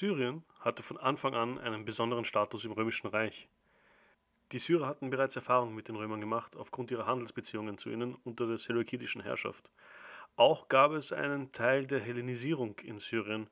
Syrien hatte von Anfang an einen besonderen Status im Römischen Reich. Die Syrer hatten bereits Erfahrung mit den Römern gemacht, aufgrund ihrer Handelsbeziehungen zu ihnen unter der seleukidischen Herrschaft. Auch gab es einen Teil der Hellenisierung in Syrien.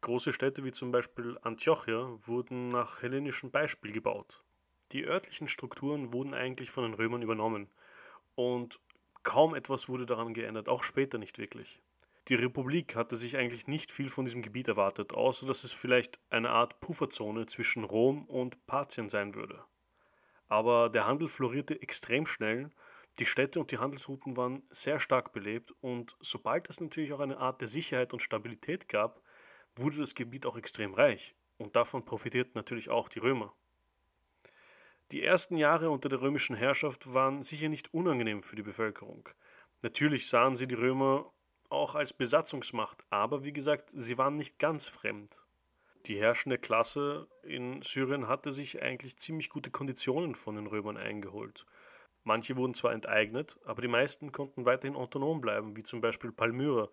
Große Städte wie zum Beispiel Antiochia wurden nach hellenischem Beispiel gebaut. Die örtlichen Strukturen wurden eigentlich von den Römern übernommen und kaum etwas wurde daran geändert, auch später nicht wirklich. Die Republik hatte sich eigentlich nicht viel von diesem Gebiet erwartet, außer dass es vielleicht eine Art Pufferzone zwischen Rom und Parthien sein würde. Aber der Handel florierte extrem schnell, die Städte und die Handelsrouten waren sehr stark belebt und sobald es natürlich auch eine Art der Sicherheit und Stabilität gab, wurde das Gebiet auch extrem reich und davon profitierten natürlich auch die Römer. Die ersten Jahre unter der römischen Herrschaft waren sicher nicht unangenehm für die Bevölkerung. Natürlich sahen sie die Römer auch als Besatzungsmacht, aber wie gesagt, sie waren nicht ganz fremd die herrschende Klasse in Syrien hatte sich eigentlich ziemlich gute Konditionen von den Römern eingeholt. Manche wurden zwar enteignet, aber die meisten konnten weiterhin autonom bleiben, wie zum Beispiel Palmyra.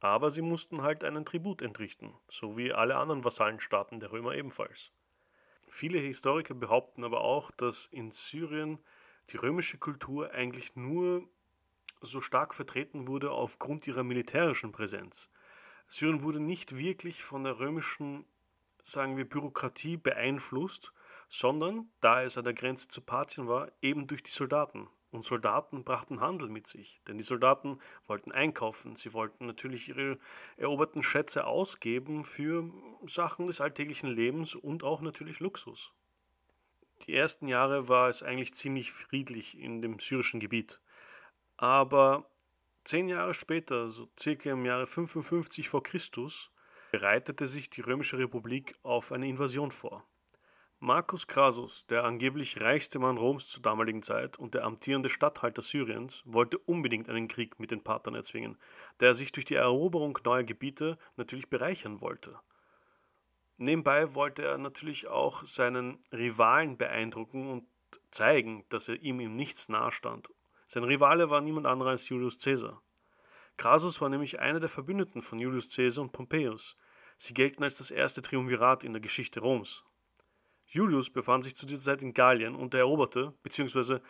Aber sie mussten halt einen Tribut entrichten, so wie alle anderen Vasallenstaaten der Römer ebenfalls. Viele Historiker behaupten aber auch, dass in Syrien die römische Kultur eigentlich nur so stark vertreten wurde aufgrund ihrer militärischen Präsenz. Syrien wurde nicht wirklich von der römischen sagen wir, Bürokratie beeinflusst, sondern, da es an der Grenze zu Parthien war, eben durch die Soldaten. Und Soldaten brachten Handel mit sich, denn die Soldaten wollten einkaufen, sie wollten natürlich ihre eroberten Schätze ausgeben für Sachen des alltäglichen Lebens und auch natürlich Luxus. Die ersten Jahre war es eigentlich ziemlich friedlich in dem syrischen Gebiet. Aber zehn Jahre später, so circa im Jahre 55 vor Christus, bereitete sich die Römische Republik auf eine Invasion vor. Marcus Crassus, der angeblich reichste Mann Roms zur damaligen Zeit und der amtierende Statthalter Syriens, wollte unbedingt einen Krieg mit den Parthern erzwingen, da er sich durch die Eroberung neuer Gebiete natürlich bereichern wollte. Nebenbei wollte er natürlich auch seinen Rivalen beeindrucken und zeigen, dass er ihm im Nichts nahestand. Sein Rivale war niemand anderer als Julius Caesar. Crassus war nämlich einer der Verbündeten von Julius Caesar und Pompeius. Sie gelten als das erste Triumvirat in der Geschichte Roms. Julius befand sich zu dieser Zeit in Gallien und eroberte bzw.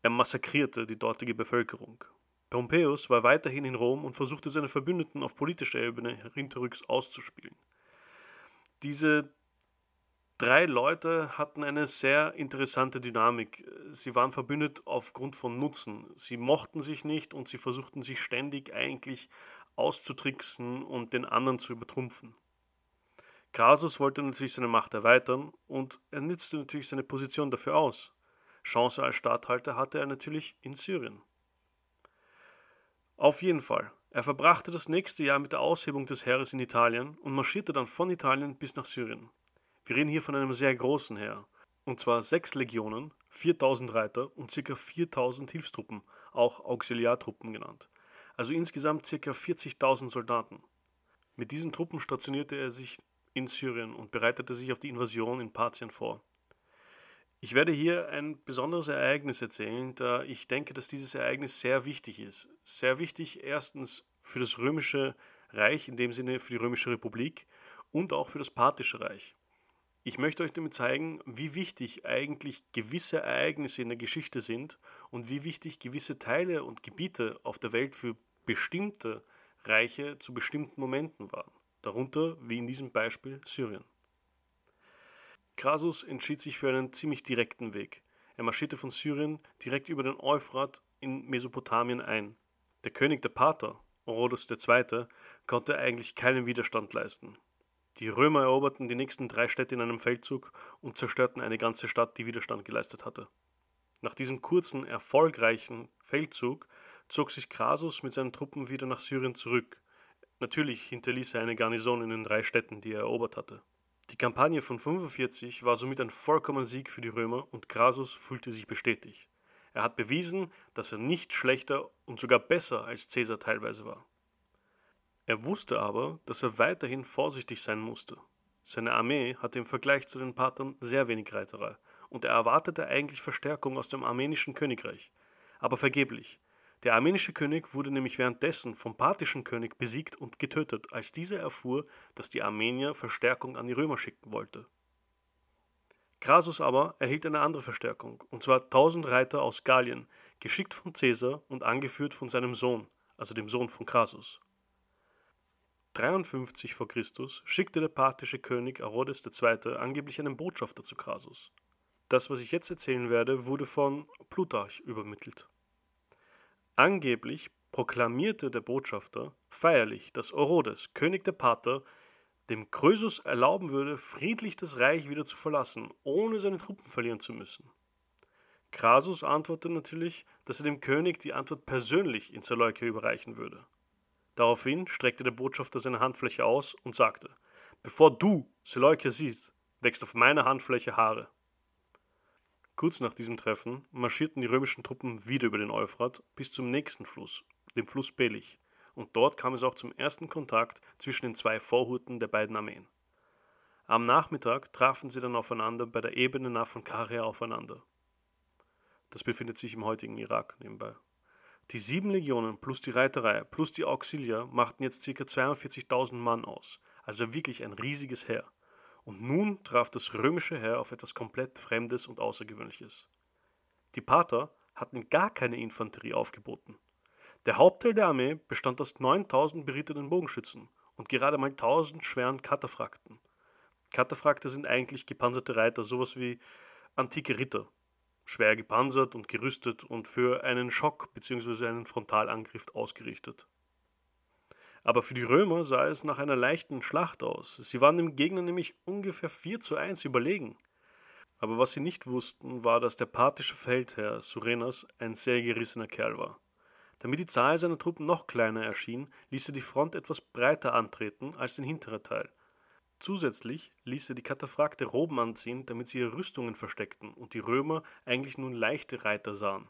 er massakrierte die dortige Bevölkerung. Pompeius war weiterhin in Rom und versuchte seine Verbündeten auf politischer Ebene hinterrücks auszuspielen. Diese drei Leute hatten eine sehr interessante Dynamik. Sie waren verbündet aufgrund von Nutzen. Sie mochten sich nicht und sie versuchten sich ständig eigentlich auszutricksen und den anderen zu übertrumpfen. Crassus wollte natürlich seine Macht erweitern und er nützte natürlich seine Position dafür aus. Chance als Statthalter hatte er natürlich in Syrien. Auf jeden Fall. Er verbrachte das nächste Jahr mit der Aushebung des Heeres in Italien und marschierte dann von Italien bis nach Syrien. Wir reden hier von einem sehr großen Heer. Und zwar sechs Legionen, 4000 Reiter und ca. 4000 Hilfstruppen, auch Auxiliartruppen genannt. Also insgesamt ca. 40.000 Soldaten. Mit diesen Truppen stationierte er sich in Syrien und bereitete sich auf die Invasion in Parthien vor. Ich werde hier ein besonderes Ereignis erzählen, da ich denke, dass dieses Ereignis sehr wichtig ist. Sehr wichtig erstens für das römische Reich, in dem Sinne für die römische Republik und auch für das parthische Reich. Ich möchte euch damit zeigen, wie wichtig eigentlich gewisse Ereignisse in der Geschichte sind und wie wichtig gewisse Teile und Gebiete auf der Welt für bestimmte Reiche zu bestimmten Momenten waren. Darunter, wie in diesem Beispiel, Syrien. Crassus entschied sich für einen ziemlich direkten Weg. Er marschierte von Syrien direkt über den Euphrat in Mesopotamien ein. Der König der Parther, Orodes II., konnte eigentlich keinen Widerstand leisten. Die Römer eroberten die nächsten drei Städte in einem Feldzug und zerstörten eine ganze Stadt, die Widerstand geleistet hatte. Nach diesem kurzen, erfolgreichen Feldzug zog sich Crassus mit seinen Truppen wieder nach Syrien zurück. Natürlich hinterließ er eine Garnison in den drei Städten, die er erobert hatte. Die Kampagne von 45 war somit ein vollkommener Sieg für die Römer und Crassus fühlte sich bestätigt. Er hat bewiesen, dass er nicht schlechter und sogar besser als Caesar teilweise war. Er wusste aber, dass er weiterhin vorsichtig sein musste. Seine Armee hatte im Vergleich zu den Parthern sehr wenig Reiterei, und er erwartete eigentlich Verstärkung aus dem armenischen Königreich. Aber vergeblich. Der armenische König wurde nämlich währenddessen vom parthischen König besiegt und getötet, als dieser erfuhr, dass die Armenier Verstärkung an die Römer schicken wollte. Crassus aber erhielt eine andere Verstärkung, und zwar 1000 Reiter aus Gallien, geschickt von Caesar und angeführt von seinem Sohn, also dem Sohn von Crassus. 53 v. Chr. schickte der parthische König Arodes II. angeblich einen Botschafter zu Crassus. Das, was ich jetzt erzählen werde, wurde von Plutarch übermittelt. Angeblich proklamierte der Botschafter feierlich, dass Orodes, König der Parther, dem Krösus erlauben würde, friedlich das Reich wieder zu verlassen, ohne seine Truppen verlieren zu müssen. Crassus antwortete natürlich, dass er dem König die Antwort persönlich in Seleukia überreichen würde. Daraufhin streckte der Botschafter seine Handfläche aus und sagte: Bevor du Seleukia siehst, wächst auf meiner Handfläche Haare. Kurz nach diesem Treffen marschierten die römischen Truppen wieder über den Euphrat bis zum nächsten Fluss, dem Fluss Belich, und dort kam es auch zum ersten Kontakt zwischen den zwei Vorhuten der beiden Armeen. Am Nachmittag trafen sie dann aufeinander bei der Ebene nah von Karia aufeinander. Das befindet sich im heutigen Irak nebenbei. Die sieben Legionen plus die Reiterei plus die Auxilier machten jetzt ca. 42.000 Mann aus, also wirklich ein riesiges Heer. Und nun traf das römische Heer auf etwas komplett Fremdes und Außergewöhnliches. Die Parther hatten gar keine Infanterie aufgeboten. Der Hauptteil der Armee bestand aus 9000 berittenen Bogenschützen und gerade mal 1000 schweren Kataphrakten. Kataphrakte sind eigentlich gepanzerte Reiter, sowas wie antike Ritter, schwer gepanzert und gerüstet und für einen Schock bzw. einen Frontalangriff ausgerichtet. Aber für die Römer sah es nach einer leichten Schlacht aus. Sie waren dem Gegner nämlich ungefähr 4 zu 1 überlegen. Aber was sie nicht wussten, war, dass der parthische Feldherr Surenas ein sehr gerissener Kerl war. Damit die Zahl seiner Truppen noch kleiner erschien, ließ er die Front etwas breiter antreten als den hinteren Teil Zusätzlich ließ er die Kataphrakte Roben anziehen, damit sie ihre Rüstungen versteckten und die Römer eigentlich nun leichte Reiter sahen.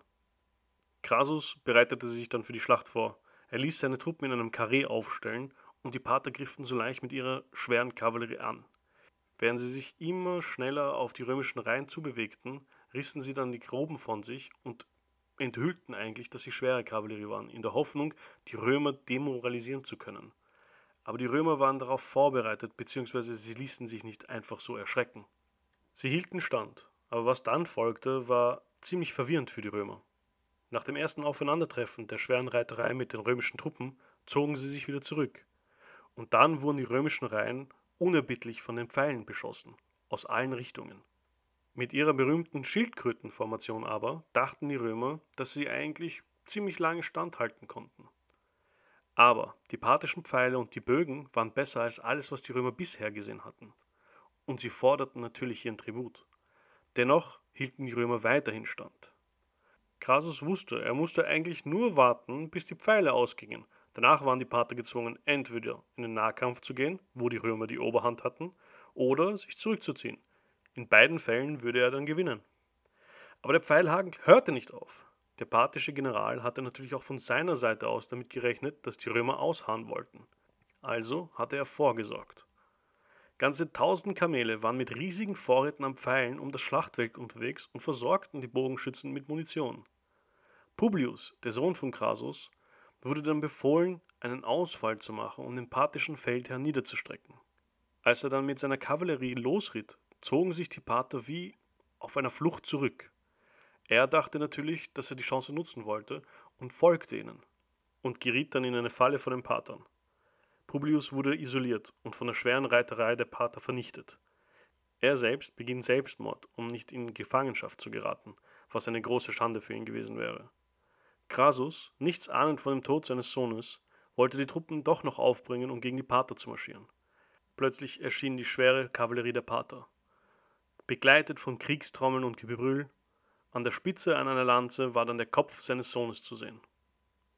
Crassus bereitete sich dann für die Schlacht vor. Er ließ seine Truppen in einem Karree aufstellen und die Parther griffen sogleich mit ihrer schweren Kavallerie an. Während sie sich immer schneller auf die römischen Reihen zubewegten, rissen sie dann die Roben von sich und enthüllten eigentlich, dass sie schwere Kavallerie waren, in der Hoffnung, die Römer demoralisieren zu können. Aber die Römer waren darauf vorbereitet, beziehungsweise sie ließen sich nicht einfach so erschrecken. Sie hielten stand, aber was dann folgte, war ziemlich verwirrend für die Römer. Nach dem ersten Aufeinandertreffen der schweren Reiterei mit den römischen Truppen zogen sie sich wieder zurück. Und dann wurden die römischen Reihen unerbittlich von den Pfeilen beschossen, aus allen Richtungen. Mit ihrer berühmten Schildkrötenformation aber dachten die Römer, dass sie eigentlich ziemlich lange standhalten konnten. Aber die parthischen Pfeile und die Bögen waren besser als alles, was die Römer bisher gesehen hatten. Und sie forderten natürlich ihren Tribut. Dennoch hielten die Römer weiterhin stand. Crassus wusste, er musste eigentlich nur warten, bis die Pfeile ausgingen. Danach waren die Parther gezwungen, entweder in den Nahkampf zu gehen, wo die Römer die Oberhand hatten, oder sich zurückzuziehen. In beiden Fällen würde er dann gewinnen. Aber der Pfeilhaken hörte nicht auf. Der parthische General hatte natürlich auch von seiner Seite aus damit gerechnet, dass die Römer ausharren wollten. Also hatte er vorgesorgt. Ganze tausend Kamele waren mit riesigen Vorräten an Pfeilen um das Schlachtfeld unterwegs und versorgten die Bogenschützen mit Munition. Publius, der Sohn von Crassus, wurde dann befohlen, einen Ausfall zu machen, um den parthischen Feldherrn niederzustrecken. Als er dann mit seiner Kavallerie losritt, zogen sich die Parther wie auf einer Flucht zurück. Er dachte natürlich, dass er die Chance nutzen wollte und folgte ihnen und geriet dann in eine Falle von den Patern. Publius wurde isoliert und von der schweren Reiterei der Pater vernichtet. Er selbst beginnt Selbstmord, um nicht in Gefangenschaft zu geraten, was eine große Schande für ihn gewesen wäre. Crassus, nichts ahnend von dem Tod seines Sohnes, wollte die Truppen doch noch aufbringen, um gegen die Pater zu marschieren. Plötzlich erschien die schwere Kavallerie der Pater. Begleitet von Kriegstrommeln und Gebrüll an der Spitze an einer Lanze war dann der Kopf seines Sohnes zu sehen.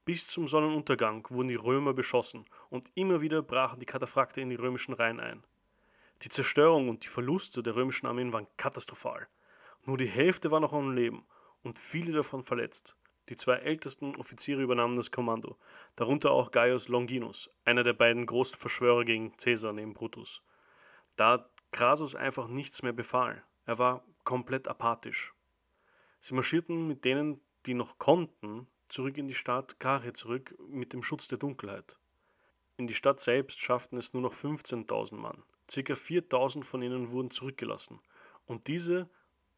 Bis zum Sonnenuntergang wurden die Römer beschossen und immer wieder brachen die Kataphrakte in die römischen Reihen ein. Die Zerstörung und die Verluste der römischen Armeen waren katastrophal. Nur die Hälfte war noch am Leben und viele davon verletzt. Die zwei ältesten Offiziere übernahmen das Kommando, darunter auch Gaius Longinus, einer der beiden großen Verschwörer gegen Caesar neben Brutus. Da Crassus einfach nichts mehr befahl. Er war komplett apathisch. Sie marschierten mit denen, die noch konnten, zurück in die Stadt Kare zurück mit dem Schutz der Dunkelheit. In die Stadt selbst schafften es nur noch 15.000 Mann. Circa 4.000 von ihnen wurden zurückgelassen. Und diese,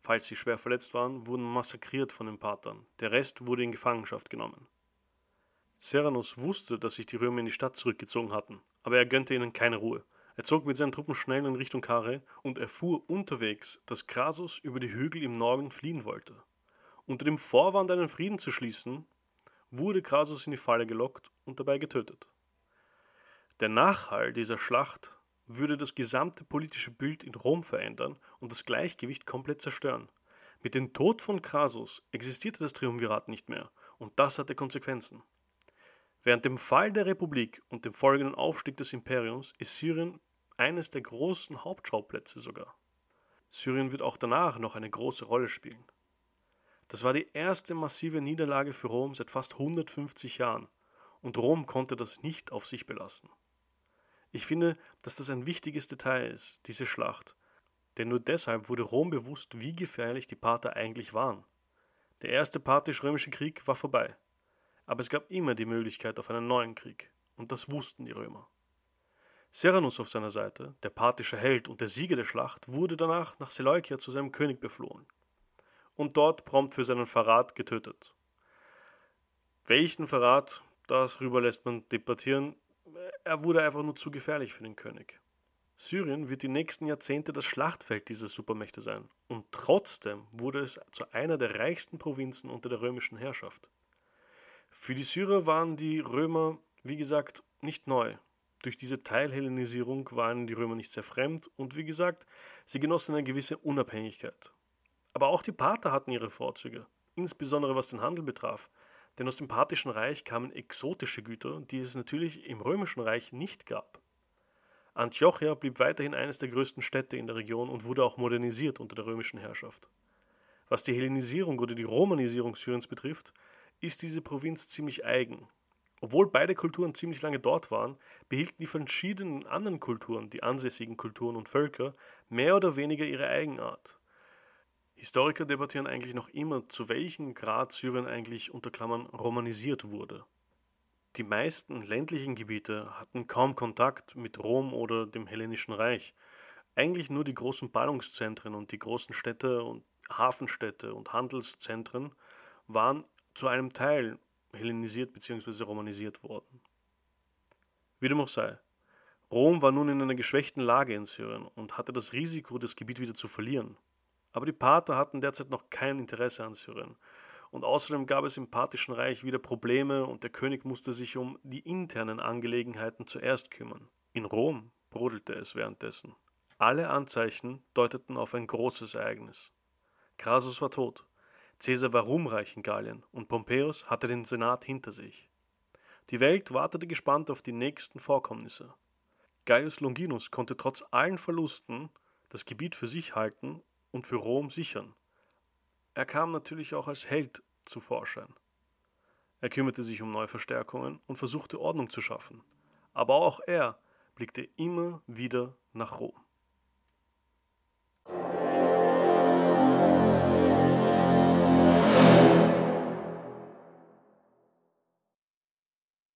falls sie schwer verletzt waren, wurden massakriert von den Patern. Der Rest wurde in Gefangenschaft genommen. Seranus wusste, dass sich die Römer in die Stadt zurückgezogen hatten, aber er gönnte ihnen keine Ruhe. Er zog mit seinen Truppen schnell in Richtung Kare und erfuhr unterwegs, dass Krasus über die Hügel im Norden fliehen wollte. Unter dem Vorwand, einen Frieden zu schließen, wurde Krasus in die Falle gelockt und dabei getötet. Der Nachhall dieser Schlacht würde das gesamte politische Bild in Rom verändern und das Gleichgewicht komplett zerstören. Mit dem Tod von Crassus existierte das Triumvirat nicht mehr und das hatte Konsequenzen. Während dem Fall der Republik und dem folgenden Aufstieg des Imperiums ist Syrien eines der großen Hauptschauplätze sogar. Syrien wird auch danach noch eine große Rolle spielen. Das war die erste massive Niederlage für Rom seit fast 150 Jahren und Rom konnte das nicht auf sich belassen. Ich finde, dass das ein wichtiges Detail ist, diese Schlacht. Denn nur deshalb wurde Rom bewusst, wie gefährlich die Parther eigentlich waren. Der erste parthisch-römische Krieg war vorbei. Aber es gab immer die Möglichkeit auf einen neuen Krieg. Und das wussten die Römer. Seranus auf seiner Seite, der parthische Held und der Sieger der Schlacht, wurde danach nach Seleukia zu seinem König beflohen. Und dort prompt für seinen Verrat getötet. Welchen Verrat, darüber lässt man debattieren, er wurde einfach nur zu gefährlich für den König. Syrien wird die nächsten Jahrzehnte das Schlachtfeld dieser Supermächte sein. Und trotzdem wurde es zu einer der reichsten Provinzen unter der römischen Herrschaft. Für die Syrer waren die Römer, wie gesagt, nicht neu. Durch diese Teilhellenisierung waren die Römer nicht sehr fremd und wie gesagt, sie genossen eine gewisse Unabhängigkeit. Aber auch die Parther hatten ihre Vorzüge, insbesondere was den Handel betraf. Denn aus dem Parthischen Reich kamen exotische Güter, die es natürlich im Römischen Reich nicht gab. Antiochia blieb weiterhin eines der größten Städte in der Region und wurde auch modernisiert unter der römischen Herrschaft. Was die Hellenisierung oder die Romanisierung Syriens betrifft, ist diese Provinz ziemlich eigen. Obwohl beide Kulturen ziemlich lange dort waren, behielten die verschiedenen anderen Kulturen, die ansässigen Kulturen und Völker, mehr oder weniger ihre Eigenart. Historiker debattieren eigentlich noch immer, zu welchem Grad Syrien eigentlich unter Klammern romanisiert wurde. Die meisten ländlichen Gebiete hatten kaum Kontakt mit Rom oder dem Hellenischen Reich. Eigentlich nur die großen Ballungszentren und die großen Städte und Hafenstädte und Handelszentren waren zu einem Teil hellenisiert bzw. romanisiert worden. Wie dem auch sei, Rom war nun in einer geschwächten Lage in Syrien und hatte das Risiko, das Gebiet wieder zu verlieren. Aber die Parther hatten derzeit noch kein Interesse an Syrien. Und außerdem gab es im parthischen Reich wieder Probleme und der König musste sich um die internen Angelegenheiten zuerst kümmern. In Rom brodelte es währenddessen. Alle Anzeichen deuteten auf ein großes Ereignis. Crassus war tot, Caesar war ruhmreich in Gallien und Pompeius hatte den Senat hinter sich. Die Welt wartete gespannt auf die nächsten Vorkommnisse. Gaius Longinus konnte trotz allen Verlusten das Gebiet für sich halten und für Rom sichern. Er kam natürlich auch als Held zu Vorschein. Er kümmerte sich um neue Verstärkungen und versuchte Ordnung zu schaffen. Aber auch er blickte immer wieder nach Rom.